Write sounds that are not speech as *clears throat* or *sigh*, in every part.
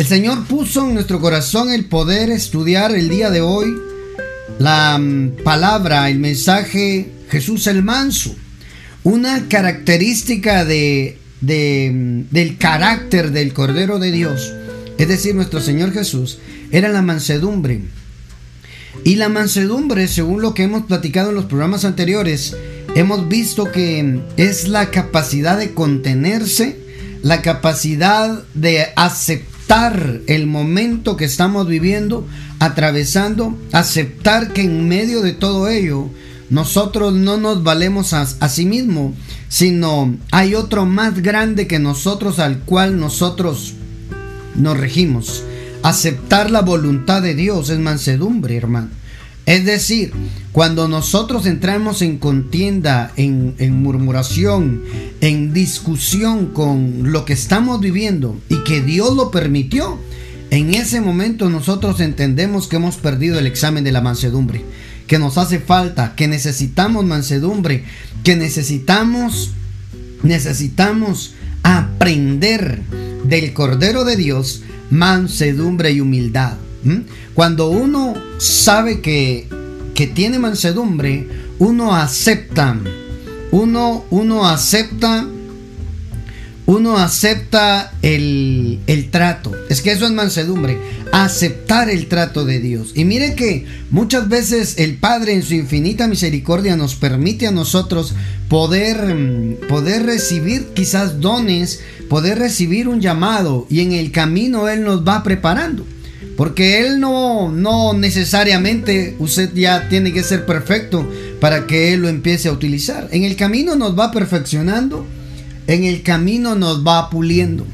El Señor puso en nuestro corazón el poder estudiar el día de hoy la mm, palabra, el mensaje Jesús el manso. Una característica de, mm, del carácter del Cordero de Dios, es decir, nuestro Señor Jesús, era la mansedumbre. Y la mansedumbre, según lo que hemos platicado en los programas anteriores, hemos visto que es la capacidad de contenerse, la capacidad de aceptar el momento que estamos viviendo, atravesando, aceptar que en medio de todo ello nosotros no nos valemos a, sí mismo, sino hay otro más grande que nosotros al cual nosotros nos regimos. Aceptar la voluntad de Dios es mansedumbre, hermano. Es decir, cuando nosotros entramos en contienda, en, murmuración, en discusión con lo que estamos viviendo y que Dios lo permitió, en ese momento nosotros entendemos que hemos perdido el examen de la mansedumbre, que nos hace falta, que necesitamos mansedumbre, que necesitamos, necesitamos aprender del Cordero de Dios mansedumbre y humildad. Cuando uno sabe que, que tiene mansedumbre, uno acepta, uno, uno acepta uno acepta el, el, trato. Es que eso es mansedumbre. Aceptar el trato de Dios. Y mire que muchas veces el Padre en su infinita misericordia nos permite a nosotros poder, mm, poder recibir quizás dones, poder recibir un llamado. Y en el camino Él nos va preparando. Porque Él no, no necesariamente usted ya tiene que ser perfecto para que Él lo empiece a utilizar. En el camino nos va perfeccionando en el camino nos va puliendo.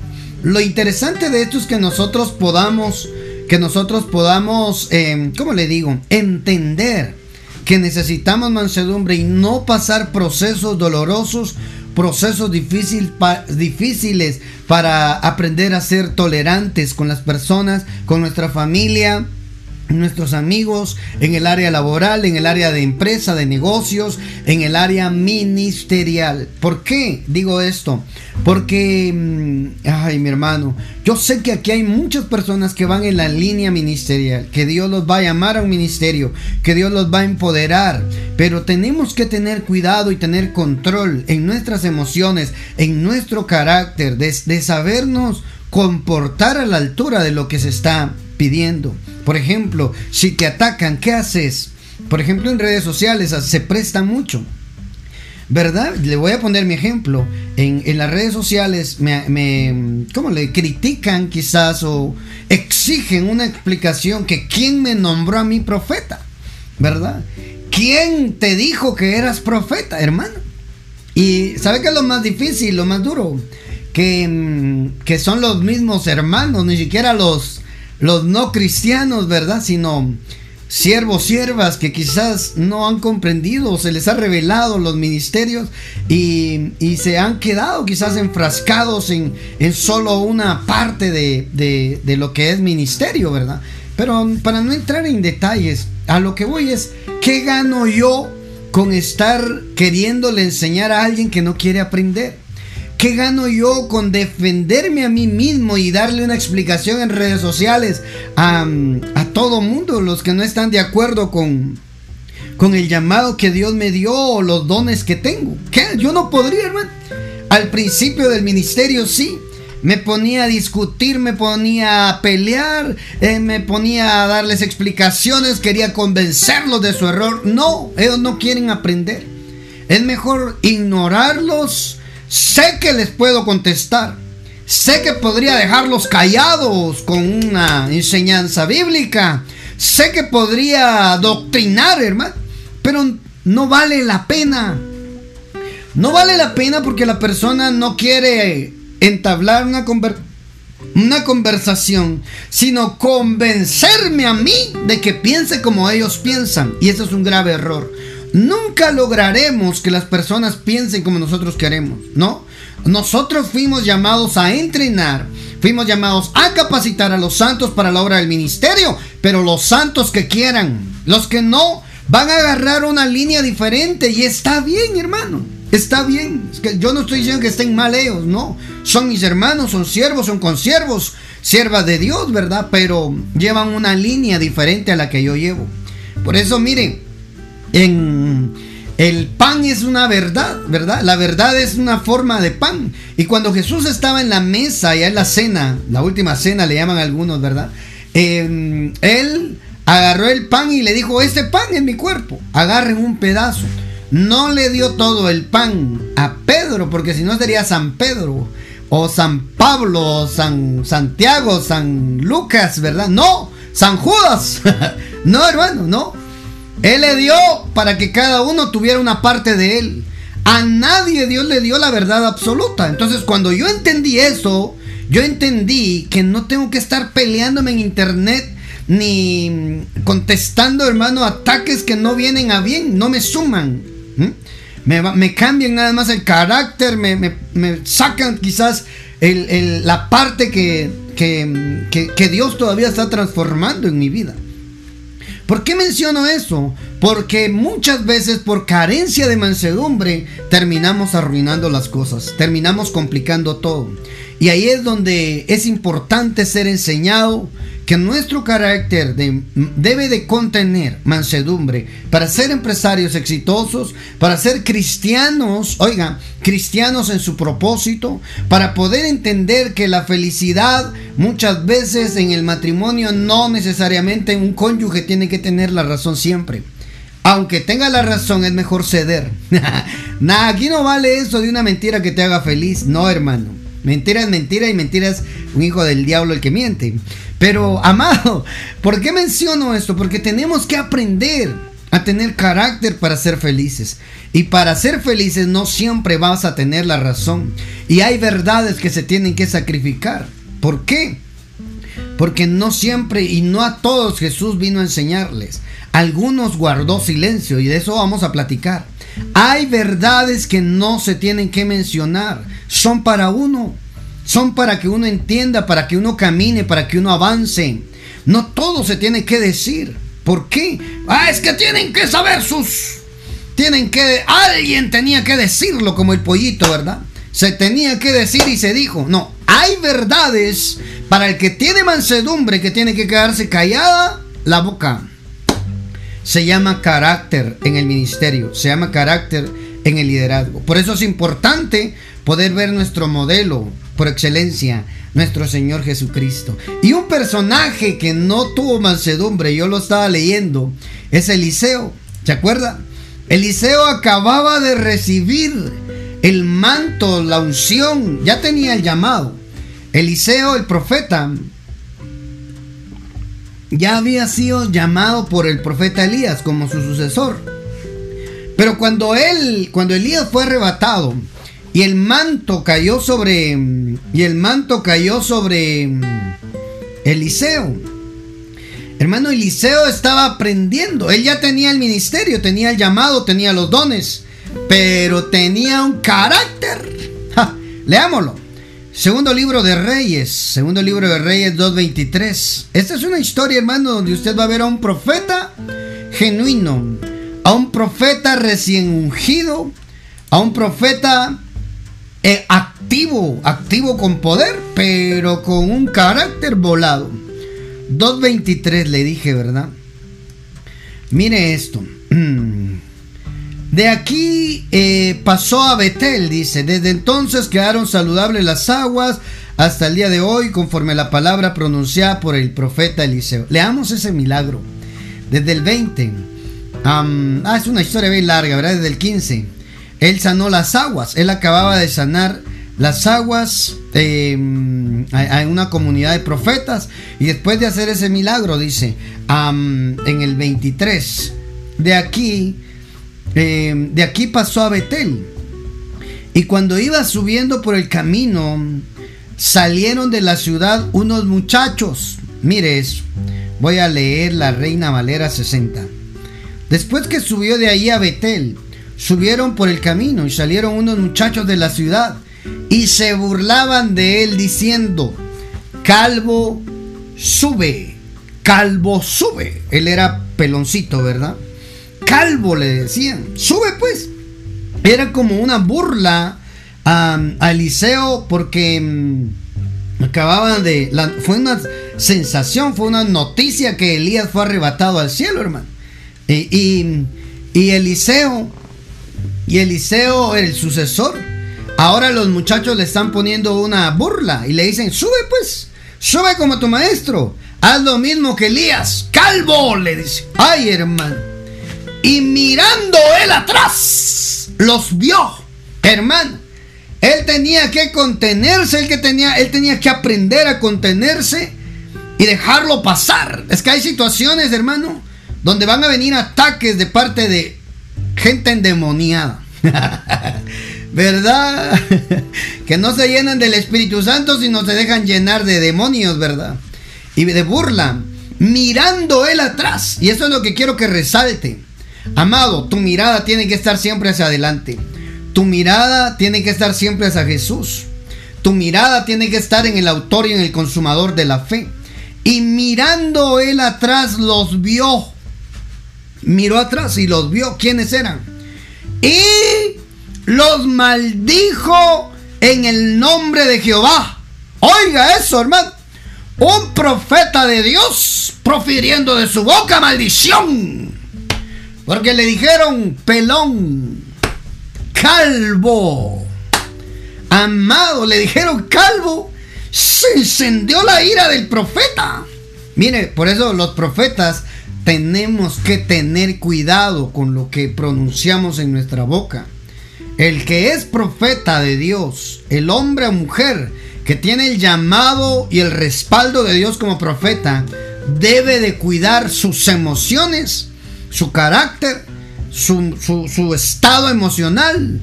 Lo interesante de esto es que nosotros podamos, que nosotros podamos, eh, ¿cómo le digo? Entender que necesitamos mansedumbre y no pasar procesos dolorosos, procesos difíciles para aprender a ser tolerantes con las personas, con nuestra familia, nuestros amigos en el área laboral, en el área de empresa, de negocios, en el área ministerial. ¿Por qué digo esto? Porque, mm, ay mi hermano, yo sé que aquí hay muchas personas que van en la línea ministerial, que Dios los va a llamar a un ministerio, que Dios los va a empoderar, pero tenemos que tener cuidado y tener control en nuestras emociones, en nuestro carácter, de, de sabernos comportar a la altura de lo que se está pidiendo. Por ejemplo, si te atacan, ¿qué haces? Por ejemplo, en redes sociales se presta mucho. ¿Verdad? Le voy a poner mi ejemplo. En, las redes sociales me, me, ¿cómo le critican quizás o exigen una explicación que quién me nombró a mí profeta? ¿Verdad? ¿Quién te dijo que eras profeta, hermano? Y ¿sabe qué es lo más difícil, lo más duro? Que, mm, que son los mismos hermanos, ni siquiera los, los no cristianos, ¿verdad? Sino siervos, siervas que quizás no han comprendido, se les ha revelado los ministerios y, se han quedado quizás enfrascados en, en solo una parte de, de, lo que es ministerio, ¿verdad? Pero para no entrar en detalles, a lo que voy es, ¿qué gano yo con estar queriéndole enseñar a alguien que no quiere aprender? ¿Qué gano yo con defenderme a mí mismo y darle una explicación en redes sociales a, a todo mundo, los que no están de acuerdo con, con el llamado que Dios me dio o los dones que tengo? ¿Qué? Yo no podría, hermano. Al principio del ministerio sí. Me ponía a discutir, me ponía a pelear, eh, me ponía a darles explicaciones, quería convencerlos de su error. No, ellos no quieren aprender. Es mejor ignorarlos Sé que les puedo contestar. Sé que podría dejarlos callados con una enseñanza bíblica. Sé que podría doctrinar, hermano. Pero no vale la pena. No vale la pena porque la persona no quiere entablar una, una conversación, sino convencerme a mí de que piense como ellos piensan. Y eso es un grave error. Nunca lograremos que las personas piensen como nosotros queremos, ¿no? Nosotros fuimos llamados a entrenar, fuimos llamados a capacitar a los santos para la obra del ministerio, pero los santos que quieran, los que no, van a agarrar una línea diferente y está bien, hermano. Está bien. Que yo no estoy diciendo que estén mal ellos, no. Son mis hermanos, son siervos, son consiervos, siervas de Dios, ¿verdad? Pero llevan una línea diferente a la que yo llevo. Por eso, miren, en el pan es una verdad, ¿verdad? La verdad es una forma de pan. Y cuando Jesús estaba en la mesa, ya en la cena, la última cena le llaman algunos, ¿verdad? Em, él agarró el pan y le dijo, este pan es mi cuerpo, agarren un pedazo. No le dio todo el pan a Pedro, porque si no sería San Pedro, o San Pablo, o San Santiago, San Lucas, ¿verdad? No, San Judas. *laughs* no, hermano, no. Él le dio para que cada uno tuviera una parte de él. A nadie Dios le dio la verdad absoluta. Entonces cuando yo entendí eso, yo entendí que no tengo que estar peleándome en internet ni contestando, hermano, ataques que no vienen a bien, no me suman. Me, cambian nada más el carácter, me, sacan quizás la parte que, que Dios todavía está transformando en mi vida. ¿Por qué menciono eso? Porque muchas veces por carencia de mansedumbre terminamos arruinando las cosas, terminamos complicando todo. Y ahí es donde es importante ser enseñado que nuestro carácter debe de contener mansedumbre para ser empresarios exitosos, para ser cristianos, oiga, cristianos en su propósito, para poder entender que la felicidad muchas veces en el matrimonio no necesariamente un cónyuge tiene que tener la razón siempre. Aunque tenga la razón, es mejor ceder. *laughs* Nada, aquí no vale eso de una mentira que te haga feliz. No, hermano. Mentira es mentira y mentira es un hijo del diablo el que miente. Pero, amado, ¿por qué menciono esto? Porque tenemos que aprender a tener carácter para ser felices. Y para ser felices no siempre vas a tener la razón. Y hay verdades que se tienen que sacrificar. ¿Por qué? Porque no siempre y no a todos Jesús vino a enseñarles. Algunos guardó silencio y de eso vamos a platicar. Hay verdades que no se tienen que mencionar. Son para uno son para que uno entienda, para que uno camine, para que uno avance. No todo se tiene que decir. ¿Por qué? Ah, es que tienen que saber sus... Tienen que... Alguien tenía que decirlo como el pollito, ¿verdad? Se tenía que decir y se dijo. No, hay verdades para el que tiene mansedumbre que tiene que quedarse callada la boca. Se llama carácter en el ministerio, se llama carácter en el liderazgo. Por eso es importante poder ver nuestro modelo, por excelencia, nuestro Señor Jesucristo. Y un personaje que no tuvo mansedumbre, yo lo estaba leyendo, es Eliseo. ¿Se acuerda? Eliseo acababa de recibir el manto, la unción, ya tenía el llamado. Eliseo, el profeta, ya había sido llamado por el profeta Elías como su sucesor. Pero cuando él, cuando Elías fue arrebatado, y el manto cayó sobre y el manto cayó sobre Eliseo. Hermano Eliseo estaba aprendiendo, él ya tenía el ministerio, tenía el llamado, tenía los dones, pero tenía un carácter. leámoslo. Segundo libro de Reyes, segundo libro de Reyes 2.23. Esta es una historia, hermano, donde usted va a ver a un profeta genuino, a un profeta recién ungido, a un profeta eh, activo, activo con poder, pero con un carácter volado. 2.23 le dije, ¿verdad? Mire esto. De aquí eh, pasó a Betel, dice. Desde entonces quedaron saludables las aguas hasta el día de hoy, conforme a la palabra pronunciada por el profeta Eliseo. Leamos ese milagro. Desde el 20. ah, es una historia bien larga, ¿verdad? Desde el 15. Él sanó las aguas. Él acababa de sanar las aguas em, en una comunidad de profetas. Y después de hacer ese milagro, dice en el 23, de aquí, em, de aquí pasó a Betel. Y cuando iba subiendo por el camino, salieron de la ciudad unos muchachos. Mire eso. Voy a leer la Reina Valera 60. Después que subió de ahí a Betel, subieron por el camino y salieron unos muchachos de la ciudad y se burlaban de él diciendo, Calvo, sube, Calvo, sube. Él era peloncito, ¿verdad? Calvo, le decían. Sube pues. Era como una burla a, Eliseo porque mm, acababan de... fue una sensación, fue una noticia que Elías fue arrebatado al cielo, hermano. Y, y, Eliseo, y Eliseo, el sucesor, ahora los muchachos le están poniendo una burla y le dicen, sube pues, sube como tu maestro, haz lo mismo que Elías, calvo, le dice. Ay, hermano. Y mirando él atrás, los vio, hermano. Él tenía que contenerse, él, que tenía, él tenía que aprender a contenerse y dejarlo pasar. Es que hay situaciones, hermano, donde van a venir ataques de parte de gente endemoniada. *laughs* ¿Verdad? *laughs* que no se llenan del Espíritu Santo, sino se dejan llenar de demonios, ¿verdad? Y de burla, mirando él atrás. Y eso es lo que quiero que resalte. Amado, tu mirada tiene que estar siempre hacia adelante. Tu mirada tiene que estar siempre hacia Jesús. Tu mirada tiene que estar en el autor y en el consumador de la fe. Y mirando él atrás los vio. Miró atrás y los vio. ¿Quiénes eran? Y los maldijo en el nombre de Jehová. Oiga eso, hermano. Un profeta de Dios profiriendo de su boca maldición. Porque le dijeron pelón, calvo. Amado, le dijeron calvo se encendió la ira del profeta. Mire, por eso los profetas tenemos que tener cuidado con lo que pronunciamos en nuestra boca. El que es profeta de Dios, el hombre o mujer que tiene el llamado y el respaldo de Dios como profeta, debe de cuidar sus emociones, su carácter, su, su estado emocional,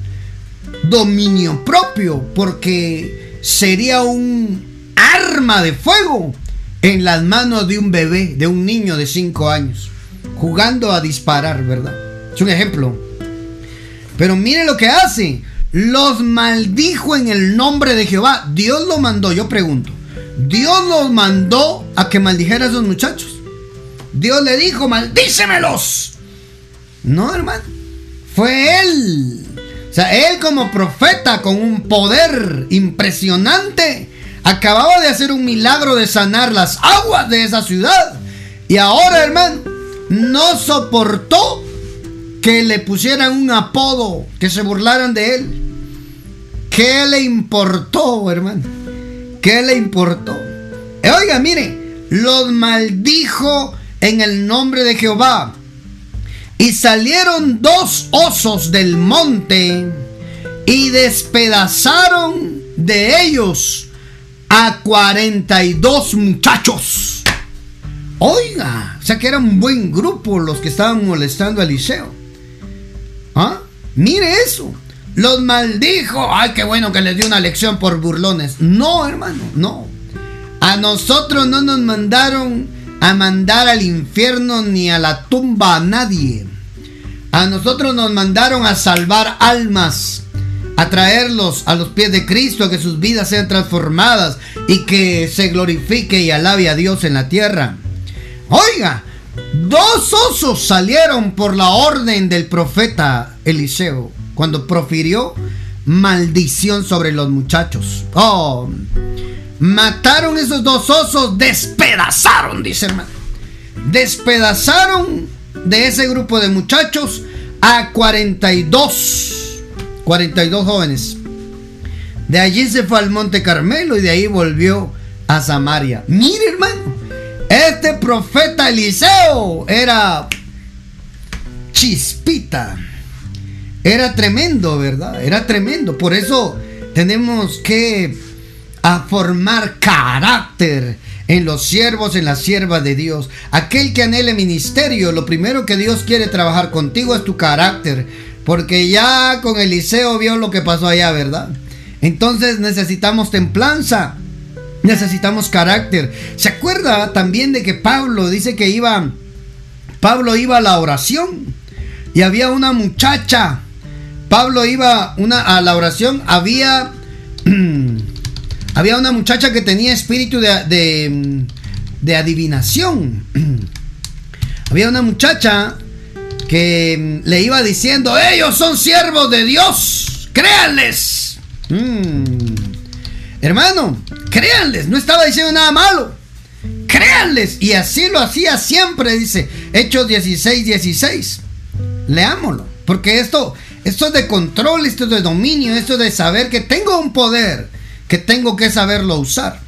dominio propio, porque sería un arma de fuego en las manos de un bebé, de un niño de 5 años, jugando a disparar, ¿verdad? Es un ejemplo. Pero mire lo que hace. Los maldijo en el nombre de Jehová. Dios lo mandó, yo pregunto. Dios los mandó a que maldijera a esos muchachos. Dios le dijo, maldícemelos. No, hermano. Fue él o sea, él como profeta con un poder impresionante acababa de hacer un milagro de sanar las aguas de esa ciudad. Y ahora, hermano, no soportó que le pusieran un apodo, que se burlaran de él. ¿Qué le importó, hermano? ¿Qué le importó? Oiga, mire, los maldijo en el nombre de Jehová. Y salieron dos osos del monte y despedazaron de ellos a 42 muchachos. Oiga, o sea que era un buen grupo los que estaban molestando a Eliseo. ¿Ah? Mire eso. Los maldijo. Ay, qué bueno que les dio una lección por burlones. No, hermano, no. A nosotros no nos mandaron a mandar al infierno ni a la tumba a nadie. A nosotros nos mandaron a salvar almas, a traerlos a los pies de Cristo, a que sus vidas sean transformadas y que se glorifique y alabe a Dios en la tierra. Oiga, dos osos salieron por la orden del profeta Eliseo cuando profirió maldición sobre los muchachos. Oh, Mataron esos dos osos, despedazaron, dice hermano. Despedazaron de ese grupo de muchachos a 42. 42 jóvenes. De allí se fue al Monte Carmelo y de ahí volvió a Samaria. Mire, hermano, este profeta Eliseo era chispita. Era tremendo, ¿verdad? Era tremendo. Por eso tenemos que a formar carácter en los siervos, en las siervas de Dios. Aquel que anhele ministerio, lo primero que Dios quiere trabajar contigo es tu carácter. Porque ya con Eliseo vio lo que pasó allá, ¿verdad? Entonces necesitamos templanza. Necesitamos carácter. ¿Se acuerda también de que Pablo dice que iba Pablo iba a la oración y había una muchacha. Pablo iba una, a la oración, había *clears throat* Había una muchacha que tenía espíritu de, adivinación. *clears throat* Había una muchacha que mm, le iba diciendo, ellos son siervos de Dios, créanles. Mm. Hermano, créanles, no estaba diciendo nada malo. Créanles. Y así lo hacía siempre, dice Hechos 16, 16. Leámoslo. Porque esto, esto es de control, esto es de dominio, esto es de saber que tengo un poder, que tengo que saberlo usar.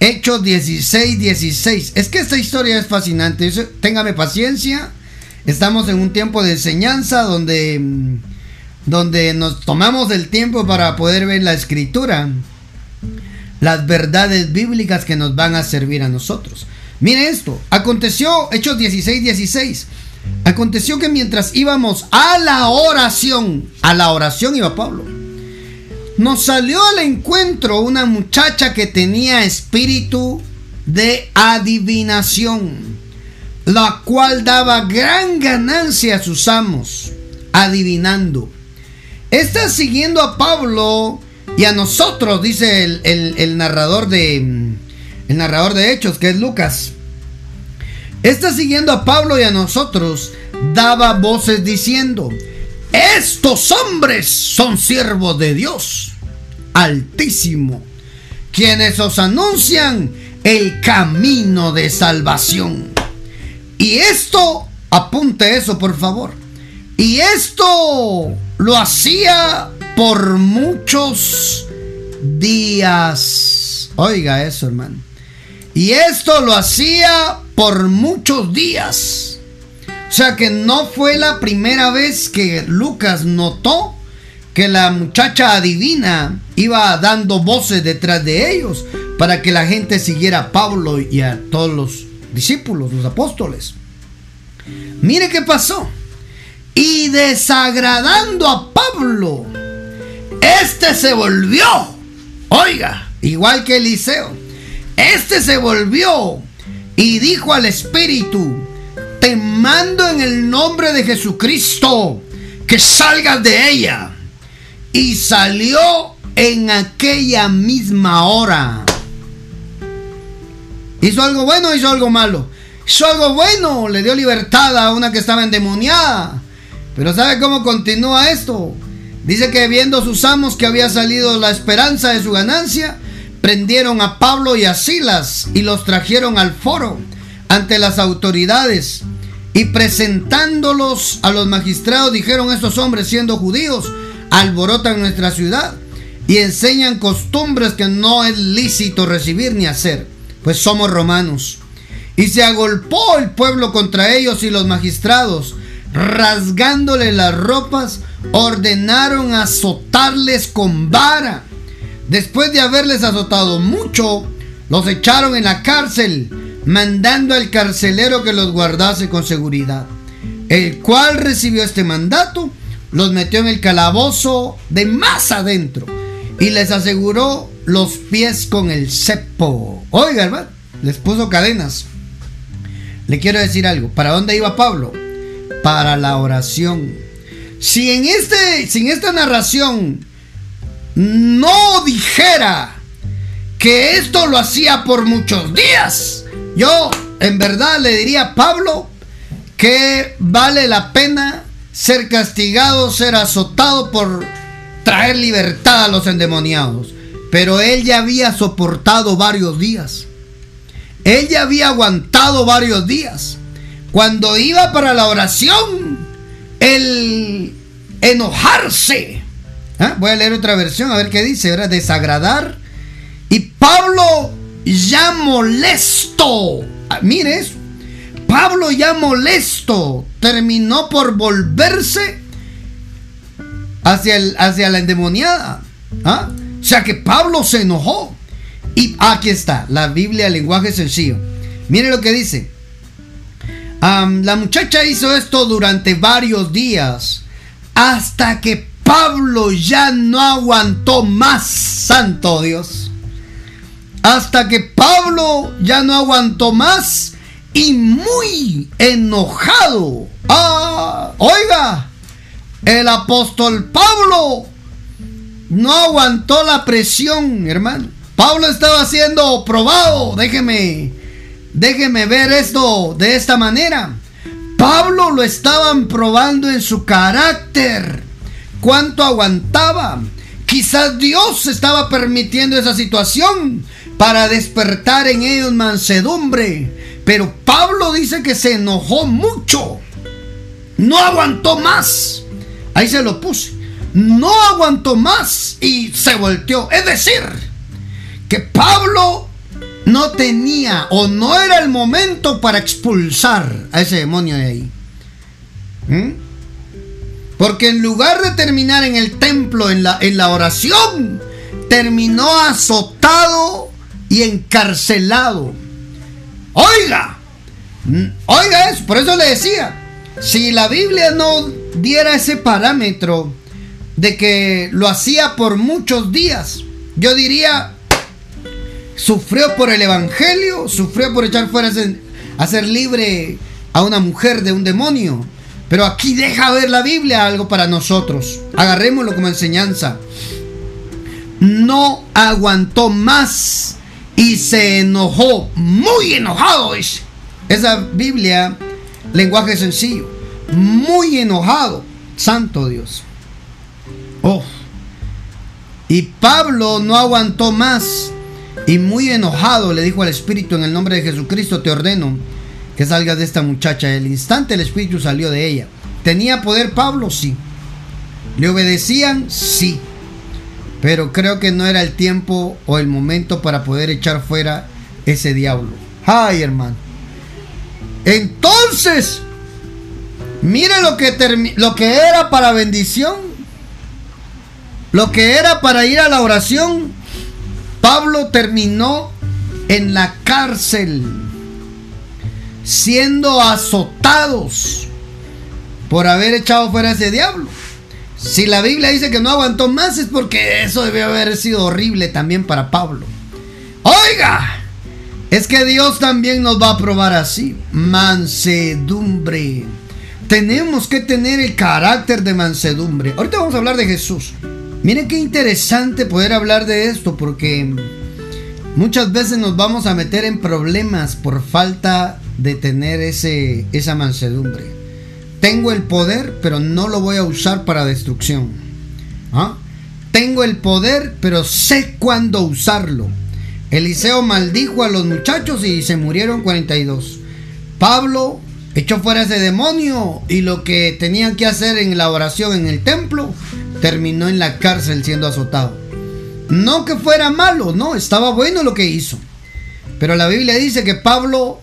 Hechos 16, 16. Es que esta historia es fascinante. Téngame paciencia. Estamos en un tiempo de enseñanza donde, donde nos tomamos el tiempo para poder ver la escritura. Las verdades bíblicas que nos van a servir a nosotros. Mire esto. Aconteció, Hechos 16, 16. Aconteció que mientras íbamos a la oración, a la oración iba Pablo, nos salió al encuentro una muchacha que tenía espíritu de adivinación, la cual daba gran ganancia a sus amos, adivinando. Está siguiendo a Pablo y a nosotros, dice el, el narrador de el narrador de Hechos, que es Lucas. Está siguiendo a Pablo y a nosotros, daba voces diciendo, estos hombres son siervos de Dios altísimo, quienes os anuncian el camino de salvación. Y esto, apunte eso por favor, y esto lo hacía por muchos días. Oiga eso, hermano. Y esto lo hacía por muchos días. O sea que no fue la primera vez que Lucas notó que la muchacha adivina iba dando voces detrás de ellos para que la gente siguiera a Pablo y a todos los discípulos, los apóstoles. Mire qué pasó. Y desagradando a Pablo, este se volvió. Oiga, igual que Eliseo este se volvió y dijo al Espíritu, te mando en el nombre de Jesucristo que salgas de ella. Y salió en aquella misma hora. ¿Hizo algo bueno hizo algo malo? Hizo algo bueno, le dio libertad a una que estaba endemoniada. Pero ¿sabe cómo continúa esto? Dice que viendo sus amos que había salido la esperanza de su ganancia, prendieron a Pablo y a Silas y los trajeron al foro ante las autoridades y presentándolos a los magistrados dijeron estos hombres siendo judíos alborotan nuestra ciudad y enseñan costumbres que no es lícito recibir ni hacer, pues somos romanos. Y se agolpó el pueblo contra ellos y los magistrados, rasgándole las ropas, ordenaron azotarles con vara Después de haberles azotado mucho, los echaron en la cárcel, mandando al carcelero que los guardase con seguridad. El cual recibió este mandato, los metió en el calabozo de más adentro y les aseguró los pies con el cepo. Oiga, hermano, les puso cadenas. Le quiero decir algo. ¿Para dónde iba Pablo? Para la oración. Si en, este, si en esta narración no dijera que esto lo hacía por muchos días, yo en verdad le diría a Pablo que vale la pena ser castigado, ser azotado por traer libertad a los endemoniados. Pero él ya había soportado varios días. Él ya había aguantado varios días. Cuando iba para la oración, el enojarse ¿Ah? Voy a leer otra versión, a ver qué dice, ¿verdad? Desagradar. Y Pablo ya molesto. Ah, mire eso. Pablo ya molesto terminó por volverse hacia, el, hacia la endemoniada. ¿Ah? O sea que Pablo se enojó. Y aquí está, la Biblia, lenguaje sencillo. Mire lo que dice. la muchacha hizo esto durante varios días hasta que Pablo ya no aguantó más, santo Dios. Hasta que Pablo ya no aguantó más y muy enojado. Ah, oiga, el apóstol Pablo no aguantó la presión, hermano. Pablo estaba siendo probado. Déjeme, déjeme ver esto de esta manera. Pablo lo estaban probando en su carácter. ¿Cuánto aguantaba? Quizás Dios estaba permitiendo esa situación para despertar en ellos mansedumbre. Pero Pablo dice que se enojó mucho. No aguantó más. Ahí se lo puse. No aguantó más y se volteó. Es decir, que Pablo no tenía o no era el momento para expulsar a ese demonio de ahí. ¿Mm? Porque en lugar de terminar en el templo, en la, en la oración, terminó azotado y encarcelado. Oiga, oiga eso, por eso le decía, si la Biblia no diera ese parámetro de que lo hacía por muchos días, yo diría, sufrió por el Evangelio, sufrió por echar fuera, a ser libre a una mujer de un demonio. Pero aquí deja ver la Biblia algo para nosotros. Agarrémoslo como enseñanza. No aguantó más y se enojó, muy enojado. Esa Biblia, lenguaje sencillo, muy enojado. Santo Dios. Oh. Y Pablo no aguantó más y muy enojado le dijo al Espíritu, en el nombre de Jesucristo te ordeno que salgas de esta muchacha. El instante el Espíritu salió de ella. ¿Tenía poder Pablo? Sí. ¿Le obedecían? Sí. Pero creo que no era el tiempo o el momento para poder echar fuera ese diablo. Ay, hermano. Entonces, mire lo que, lo que era para bendición. Lo que era para ir a la oración Pablo terminó en la cárcel, siendo azotados por haber echado fuera ese diablo. Si la Biblia dice que no aguantó más es porque eso debió haber sido horrible también para Pablo. Oiga, es que Dios también nos va a probar así. Mansedumbre. Tenemos que tener el carácter de mansedumbre. Ahorita vamos a hablar de Jesús. Miren qué interesante poder hablar de esto porque muchas veces nos vamos a meter en problemas por falta de tener ese, esa mansedumbre. Tengo el poder, pero no lo voy a usar para destrucción. ¿Ah? Tengo el poder, pero sé cuándo usarlo. Eliseo maldijo a los muchachos y se murieron 42. Pablo echó fuera ese demonio y lo que tenían que hacer en la oración en el templo terminó en la cárcel siendo azotado. No que fuera malo, no, estaba bueno lo que hizo. Pero la Biblia dice que Pablo,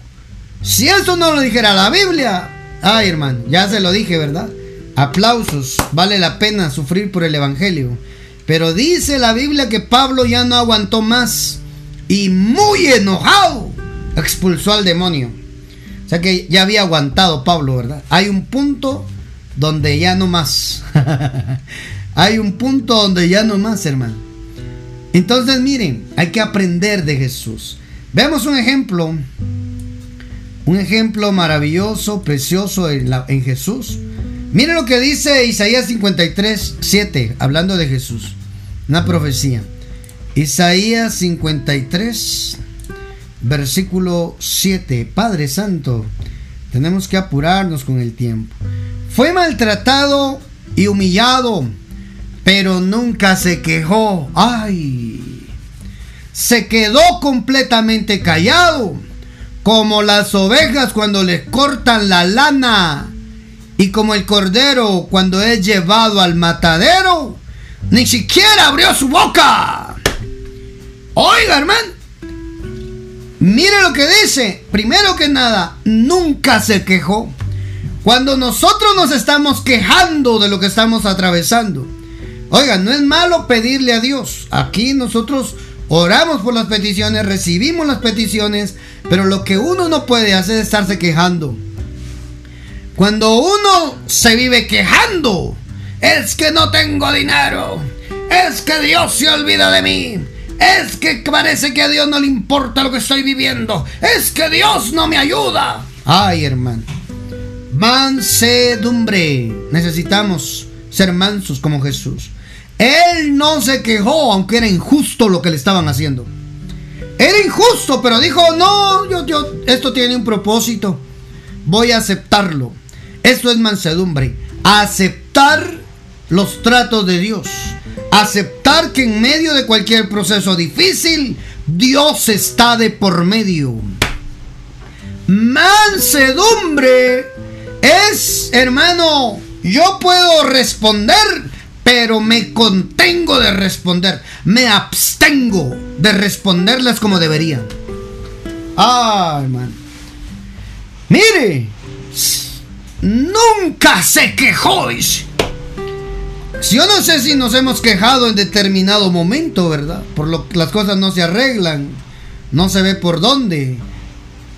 si eso no lo dijera la Biblia, ay hermano, ya se lo dije, ¿verdad? Aplausos, vale la pena sufrir por el Evangelio. Pero dice la Biblia que Pablo ya no aguantó más y muy enojado expulsó al demonio. O sea que ya había aguantado Pablo, ¿verdad? Hay un punto donde ya no más. *laughs* Hay un punto donde ya no más, hermano. Entonces, miren, hay que aprender de Jesús. Veamos un ejemplo. Un ejemplo maravilloso, precioso en, Jesús. Miren lo que dice Isaías 53, 7, hablando de Jesús. Una profecía. Isaías 53, versículo 7. Padre Santo, tenemos que apurarnos con el tiempo. Fue maltratado y humillado pero nunca se quejó. ¡Ay! Se quedó completamente callado, como las ovejas cuando les cortan la lana y como el cordero cuando es llevado al matadero. Ni siquiera abrió su boca. Oiga, hermano. Mire lo que dice. Primero que nada, nunca se quejó. Cuando nosotros nos estamos quejando de lo que estamos atravesando, Oiga, no es malo pedirle a Dios. Aquí nosotros oramos por las peticiones, recibimos las peticiones, pero lo que uno no puede hacer es estarse quejando. Cuando uno se vive quejando, es que no tengo dinero, es que Dios se olvida de mí, es que parece que a Dios no le importa lo que estoy viviendo, es que Dios no me ayuda. Ay, hermano, mansedumbre. Necesitamos ser mansos como Jesús. Él no se quejó, aunque era injusto lo que le estaban haciendo. Era injusto, pero dijo, no, yo, yo, esto tiene un propósito. Voy a aceptarlo. Esto es mansedumbre. Aceptar los tratos de Dios. Aceptar que en medio de cualquier proceso difícil, Dios está de por medio. Mansedumbre es, hermano, yo puedo responder, pero me contengo de responder. Me abstengo de responderlas como debería. Ah, hermano. Mire, nunca se quejó. Yo no sé si nos hemos quejado en determinado momento, ¿verdad? Por lo que las cosas no se arreglan, no se ve por dónde.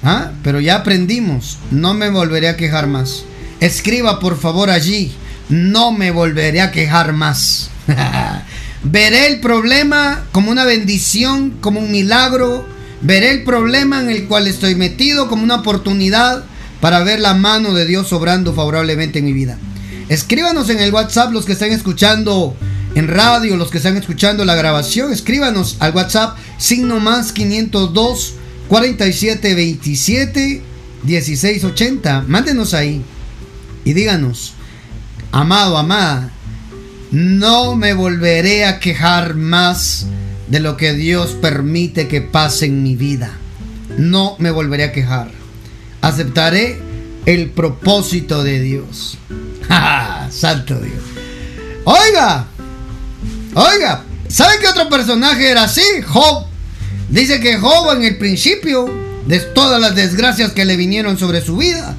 ¿Ah? Pero ya aprendimos, no me volveré a quejar más. Escriba por favor allí, no me volveré a quejar más. *laughs* Veré el problema como una bendición, como un milagro. Veré el problema en el cual estoy metido como una oportunidad para ver la mano de Dios obrando favorablemente en mi vida. Escríbanos en el WhatsApp los que están escuchando en radio, los que están escuchando la grabación. Escríbanos al WhatsApp signo más 502 47 27 16 80. Mándenos ahí y díganos, amado, amada, no me volveré a quejar más de lo que Dios permite que pase en mi vida. No me volveré a quejar. Aceptaré el propósito de Dios. *laughs* Santo Dios. Oiga, oiga, ¿sabe qué otro personaje era así? Job. Dice que Job en el principio de todas las desgracias que le vinieron sobre su vida,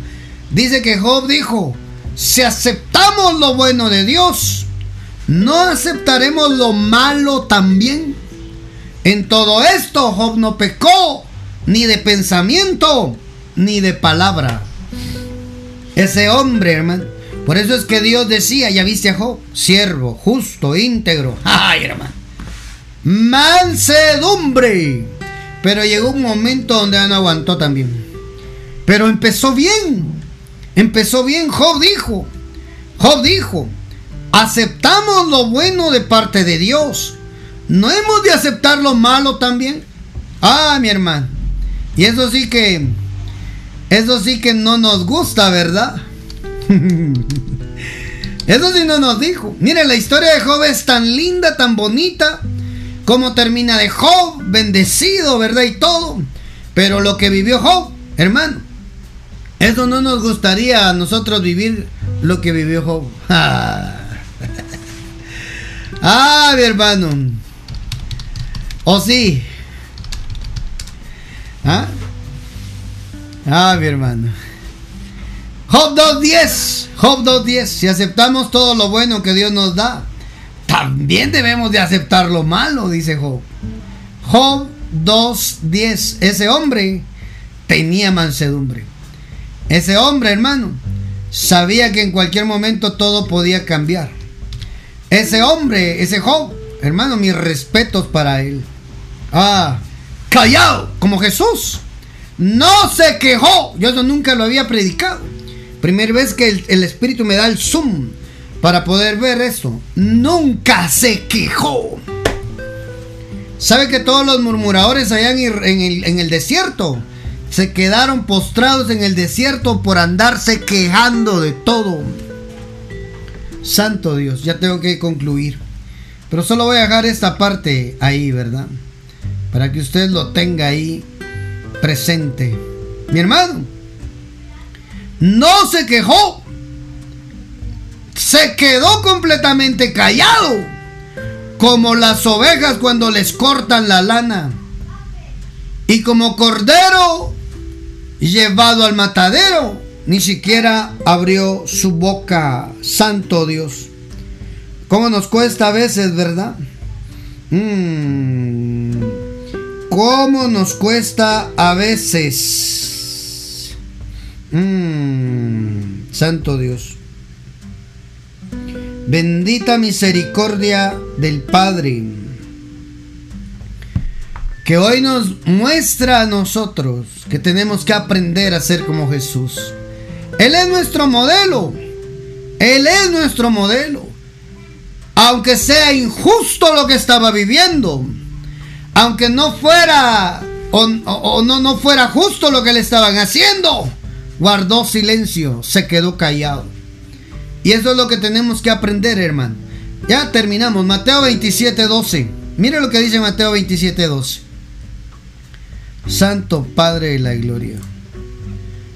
dice que Job dijo, si aceptamos lo bueno de Dios, ¿no aceptaremos lo malo también? En todo esto Job no pecó ni de pensamiento ni de palabra. Ese hombre, hermano. Por eso es que Dios decía, ya viste a Job, siervo, justo, íntegro. *laughs* Ay, hermano. Mansedumbre. Pero llegó un momento donde no aguantó también. Pero empezó bien. Empezó bien. Job dijo. Job dijo. Aceptamos lo bueno de parte de Dios. ¿No hemos de aceptar lo malo también? Ah, mi hermano. Y eso sí que... Eso sí que no nos gusta, ¿verdad? *laughs* Eso sí no nos dijo. Mire, la historia de Job es tan linda, tan bonita. Como termina de Job, bendecido, ¿verdad? Y todo. Pero lo que vivió Job, hermano. Eso no nos gustaría a nosotros vivir lo que vivió Job. *laughs* ah, mi hermano. ¿O sí? ¿Ah? Ah, mi hermano. Job 2.10. Job 2.10. Si aceptamos todo lo bueno que Dios nos da, también debemos de aceptar lo malo, dice Job. Job 2.10. Ese hombre tenía mansedumbre. Ese hombre, hermano, sabía que en cualquier momento todo podía cambiar. Ese hombre, ese Job, hermano, mis respetos para él. Ah, callado, como Jesús. No se quejó. Yo eso nunca lo había predicado. Primera vez que el, Espíritu me da el zoom para poder ver esto. Nunca se quejó. ¿Sabe que todos los murmuradores allá en el, desierto se quedaron postrados en el desierto por andarse quejando de todo? Santo Dios, ya tengo que concluir. Pero solo voy a dejar esta parte ahí, ¿verdad? Para que usted lo tenga ahí presente. Mi hermano, no se quejó. Se quedó completamente callado. Como las ovejas cuando les cortan la lana. Y como cordero llevado al matadero, ni siquiera abrió su boca. Santo Dios. ¿Cómo nos cuesta a veces, verdad? Mm. ¿Cómo nos cuesta a veces? Mm, santo Dios. Bendita misericordia del Padre, que hoy nos muestra a nosotros que tenemos que aprender a ser como Jesús. Él es nuestro modelo. Él es nuestro modelo. Aunque sea injusto lo que estaba viviendo, aunque no fuera o, no, no fuera justo lo que le estaban haciendo, guardó silencio, se quedó callado. Y eso es lo que tenemos que aprender, hermano. Ya terminamos. Mateo 27, 12. Mire lo que dice Mateo 27, 12. Santo Padre de la Gloria.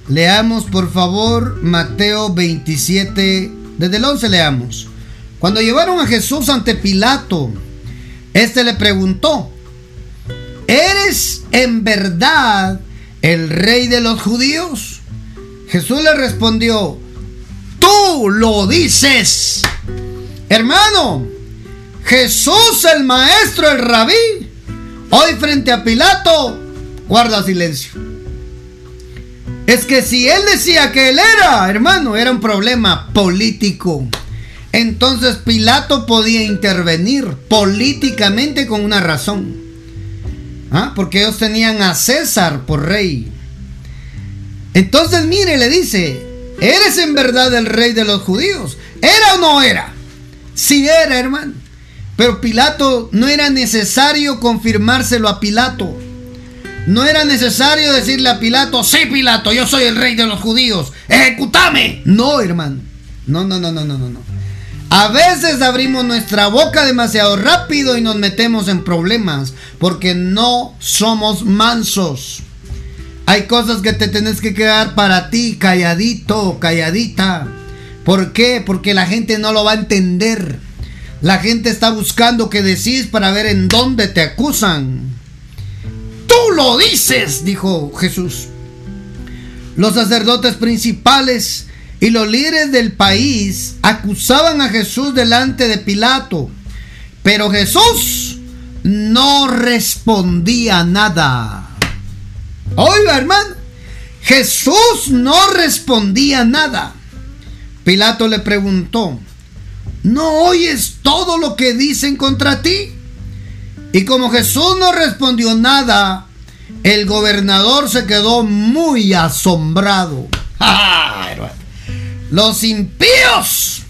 Leamos por favor Mateo 27, desde el 11 leamos. Cuando llevaron a Jesús ante Pilato, este le preguntó, ¿eres en verdad el rey de los judíos? Jesús le respondió, tú lo dices. Hermano, Jesús el maestro, el rabí, hoy frente a Pilato, guarda silencio. Es que si él decía que él era, hermano, era un problema político. Entonces Pilato podía intervenir políticamente con una razón. ¿Ah? Porque ellos tenían a César por rey. Entonces mire, le dice, ¿eres en verdad el rey de los judíos? ¿Era o no era? Sí era, hermano. Pero Pilato no era necesario confirmárselo a Pilato. No era necesario decirle a Pilato, sí Pilato, yo soy el rey de los judíos, ejecútame. No, hermano. No, no, no, no, no, no. A veces abrimos nuestra boca demasiado rápido y nos metemos en problemas porque no somos mansos. Hay cosas que te tienes que quedar para ti, calladito, calladita. ¿Por qué? Porque la gente no lo va a entender. La gente está buscando que decís para ver en dónde te acusan. Tú lo dices, dijo Jesús. Los sacerdotes principales y los líderes del país acusaban a Jesús delante de Pilato. Pero Jesús no respondía nada. Oiga, hermano, Jesús no respondía nada. Pilato le preguntó, ¿no oyes todo lo que dicen contra ti? Y como Jesús no respondió nada, el gobernador se quedó muy asombrado. *laughs* Los impíos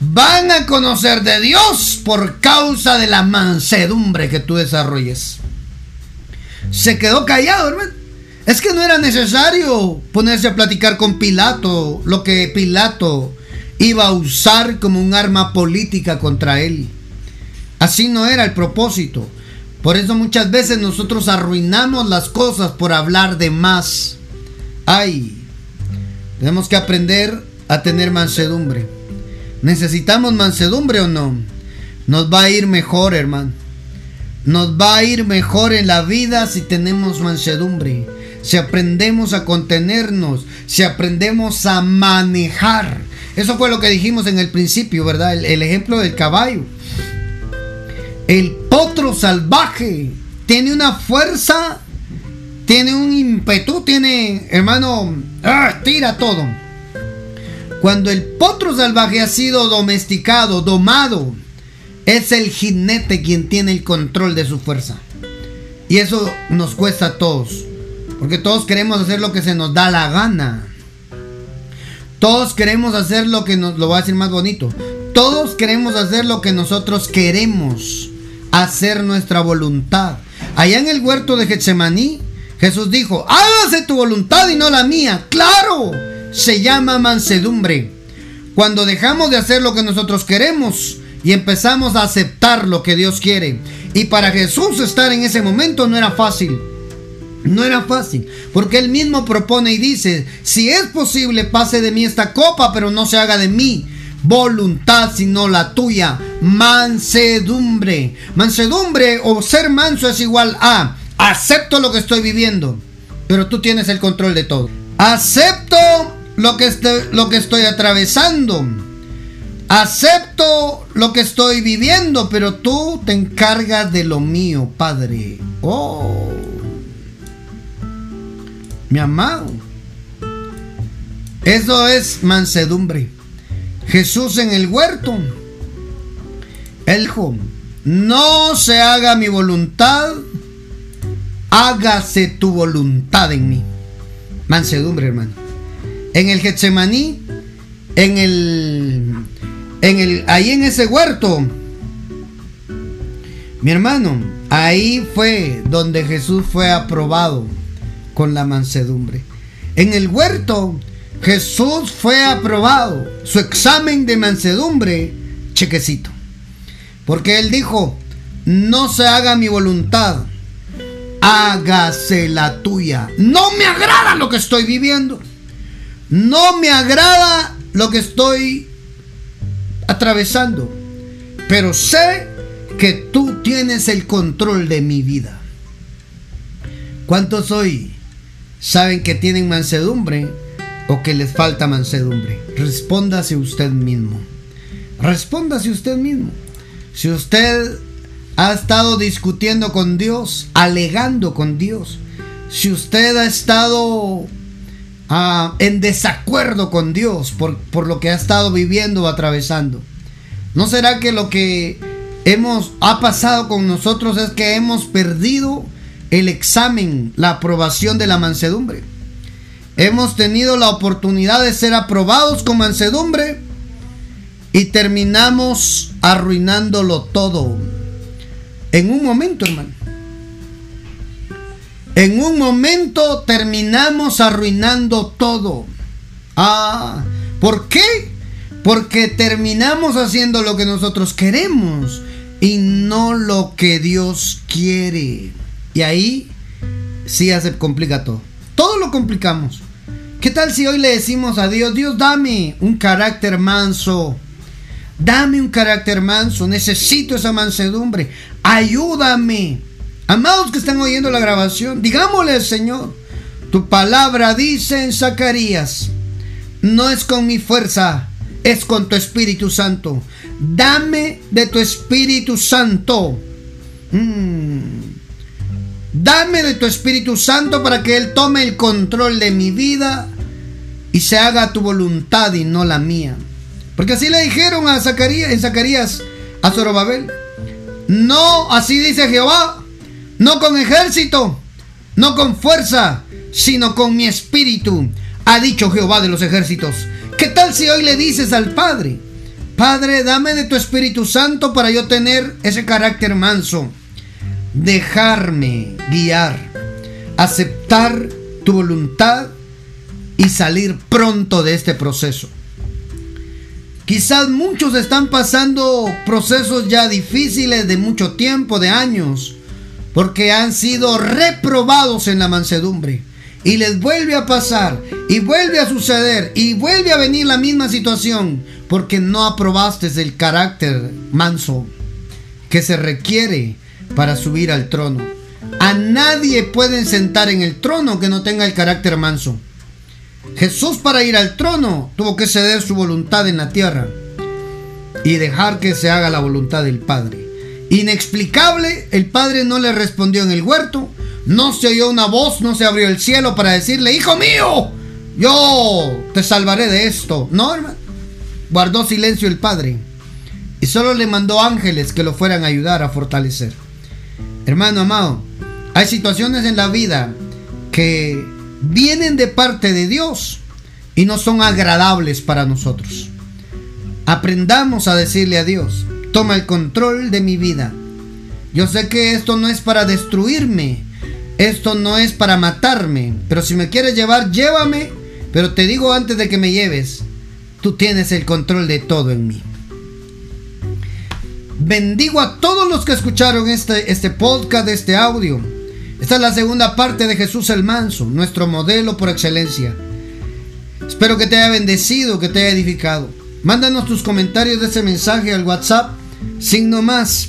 van a conocer de Dios por causa de la mansedumbre que tú desarrolles. Se quedó callado, hermano. Es que no era necesario ponerse a platicar con Pilato lo que Pilato iba a usar como un arma política contra él. Así no era el propósito. Por eso muchas veces nosotros arruinamos las cosas por hablar de más. Ay, tenemos que aprender a tener mansedumbre. ¿Necesitamos mansedumbre o no? Nos va a ir mejor, hermano. Nos va a ir mejor en la vida si tenemos mansedumbre si aprendemos a contenernos, si aprendemos a manejar. Eso fue lo que dijimos en el principio, ¿verdad? El, ejemplo del caballo. El potro salvaje tiene una fuerza, tiene un ímpetu, tiene, hermano, ¡ah! tira todo. Cuando el potro salvaje ha sido domesticado, domado, es el jinete quien tiene el control de su fuerza. Y eso nos cuesta a todos. Porque todos queremos hacer lo que se nos da la gana. Todos queremos hacer lo que nos lo voy a decir más bonito. Todos queremos hacer lo que nosotros queremos. Hacer nuestra voluntad. Allá en el huerto de Getsemaní, Jesús dijo, hágase tu voluntad y no la mía. Claro, se llama mansedumbre. Cuando dejamos de hacer lo que nosotros queremos y empezamos a aceptar lo que Dios quiere. Y para Jesús estar en ese momento no era fácil. No era fácil, porque él mismo propone y dice, si es posible, pase de mí esta copa, pero no se haga de mí voluntad, sino la tuya. Mansedumbre. Mansedumbre o ser manso es igual a, acepto lo que estoy viviendo, pero tú tienes el control de todo. Acepto lo que, estoy, lo que estoy atravesando. Acepto lo que estoy viviendo, pero tú te encargas de lo mío, Padre. Oh mi amado. Eso es mansedumbre. Jesús en el huerto. El dijo, no se haga mi voluntad, hágase tu voluntad en mí. Mansedumbre, hermano. En el Getsemaní, en el, en el, ahí en ese huerto, mi hermano, ahí fue donde Jesús fue aprobado con la mansedumbre. En el huerto, Jesús fue aprobado. Su examen de mansedumbre, chequecito. Porque él dijo, no se haga mi voluntad, hágase la tuya. No me agrada lo que estoy viviendo. No me agrada lo que estoy atravesando. Pero sé que tú tienes el control de mi vida. ¿Cuántos hoy saben que tienen mansedumbre o que les falta mansedumbre? Respóndase usted mismo. Respóndase usted mismo. Si usted ha estado discutiendo con Dios, alegando con Dios, si usted ha estado ah, en desacuerdo con Dios por, por lo que ha estado viviendo o atravesando, ¿no será que lo que hemos ha pasado con nosotros es que hemos perdido el examen, la aprobación de la mansedumbre? Hemos tenido la oportunidad de ser aprobados con mansedumbre y terminamos arruinándolo todo. En un momento, hermano. En un momento terminamos arruinando todo. Ah, ¿por qué? Porque terminamos haciendo lo que nosotros queremos y no lo que Dios quiere. Y ahí sí se complica todo. Todo lo complicamos. ¿Qué tal si hoy le decimos a Dios, Dios dame un carácter manso? Dame un carácter manso, necesito esa mansedumbre. Ayúdame. Amados que están oyendo la grabación, digámosle Señor, tu palabra dice en Zacarías, no es con mi fuerza, es con tu Espíritu Santo. Dame de tu Espíritu Santo. Mm. Dame de tu Espíritu Santo para que Él tome el control de mi vida y se haga tu voluntad y no la mía. Porque así le dijeron a Zacarías, en Zacarías a Zorobabel. No, así dice Jehová, no con ejército, no con fuerza, sino con mi espíritu, ha dicho Jehová de los ejércitos. ¿Qué tal si hoy le dices al Padre, Padre, dame de tu Espíritu Santo para yo tener ese carácter manso, dejarme guiar, aceptar tu voluntad y salir pronto de este proceso? Quizás muchos están pasando procesos ya difíciles de mucho tiempo, de años, porque han sido reprobados en la mansedumbre. Y les vuelve a pasar, y vuelve a suceder, y vuelve a venir la misma situación, porque no aprobaste el carácter manso que se requiere para subir al trono. A nadie pueden sentar en el trono que no tenga el carácter manso. Jesús para ir al trono tuvo que ceder su voluntad en la tierra y dejar que se haga la voluntad del Padre. Inexplicable, el Padre no le respondió en el huerto, no se oyó una voz, no se abrió el cielo para decirle, hijo mío, yo te salvaré de esto. No. Guardó silencio el Padre y solo le mandó ángeles que lo fueran a ayudar a fortalecer. Hermano amado, hay situaciones en la vida que vienen de parte de Dios y no son agradables para nosotros. Aprendamos a decirle a Dios, toma el control de mi vida. Yo sé que esto no es para destruirme, esto no es para matarme, pero si me quieres llevar, llévame, pero te digo antes de que me lleves, tú tienes el control de todo en mí. Bendigo a todos los que escucharon este, este podcast, este audio. Esta es la segunda parte de Jesús el Manso, nuestro modelo por excelencia. Espero que te haya bendecido, que te haya edificado. Mándanos tus comentarios de ese mensaje al WhatsApp, signo más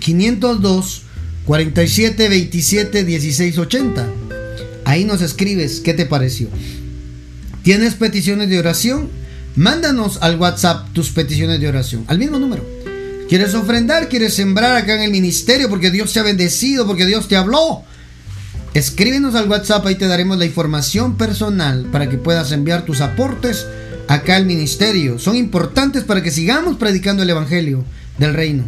502 47 27 16 80. Ahí nos escribes qué te pareció. ¿Tienes peticiones de oración? Mándanos al WhatsApp tus peticiones de oración, al mismo número. ¿Quieres ofrendar? ¿Quieres sembrar acá en el ministerio porque Dios te ha bendecido, porque Dios te habló? Escríbenos al WhatsApp, ahí te daremos la información personal para que puedas enviar tus aportes acá al ministerio. Son importantes para que sigamos predicando el Evangelio del reino.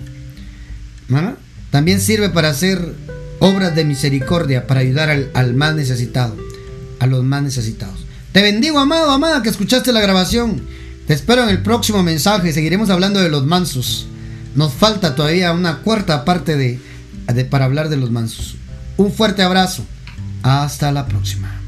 También sirve para hacer obras de misericordia, para ayudar al, al más necesitado, a los más necesitados. Te bendigo, amado, amada, que escuchaste la grabación. Te espero en el próximo mensaje. Seguiremos hablando de los mansos. Nos falta todavía una cuarta parte de, para hablar de los mansos. Un fuerte abrazo. Hasta la próxima.